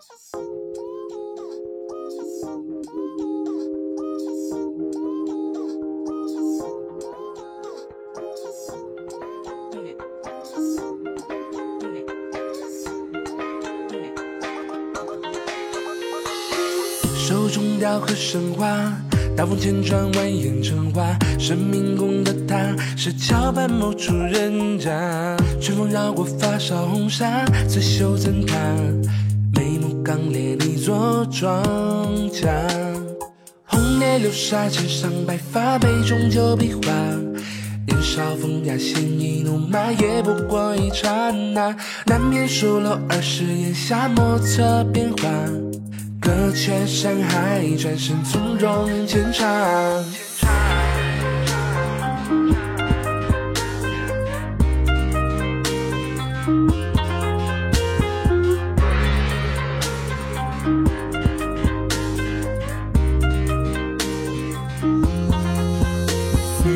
手中雕刻神话，刀锋千转蜿蜒成花。神明宫的塔，是桥畔某处人家。春风绕过发梢红纱，刺绣怎他？刚烈，你做庄稼。红叶流沙，肩上白发，杯中酒比划。年少风雅，鲜衣怒马，也不过一刹那。难免疏漏儿时檐下，莫测变化。隔却山海，转身从容浅唱。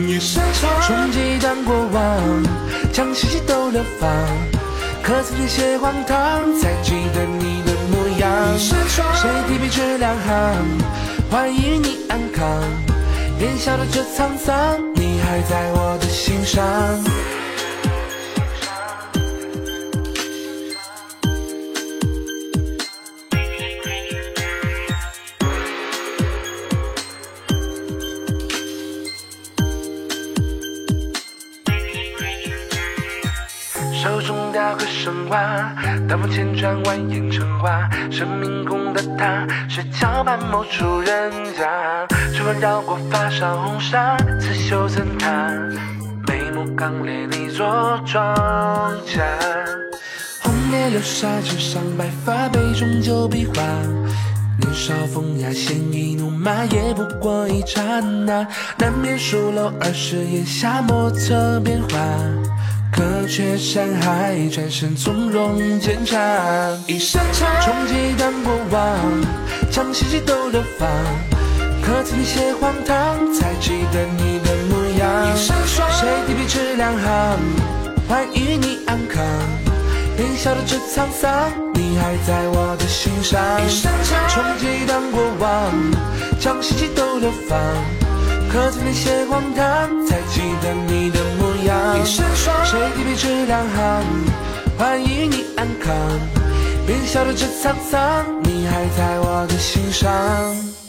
一扇窗，冲击一段过往，将希冀都流放。可曾填写荒唐，才记得你的模样。一扇窗，谁提笔只两行，欢迎你安康。年少的这沧桑，你还在我的心上。手中雕刻神话，刀锋千转蜿蜒成花。生命宫的他，是桥畔某处人家。春风绕过发梢红纱，刺绣怎他？眉目刚烈，你做庄稼。红叶流沙，肩上白发，杯中酒比划。年少风雅，鲜衣怒马，也不过一刹那。难免疏漏儿时檐下，莫测变化。隔却山海，转身从容浅唱。一扇窗，冲击一段过往，将细细都流放。可曾一些荒唐，才记得你的模样。一扇窗，谁提笔只两行，欢愉你安康。年少的这沧桑，你还在我的心上。一声长，冲击一段过往，将细细都流放。可曾那些荒唐，才记得你的模样。一扇窗，谁提笔只两行，欢迎你安康。别笑得这沧桑，你还在我的心上。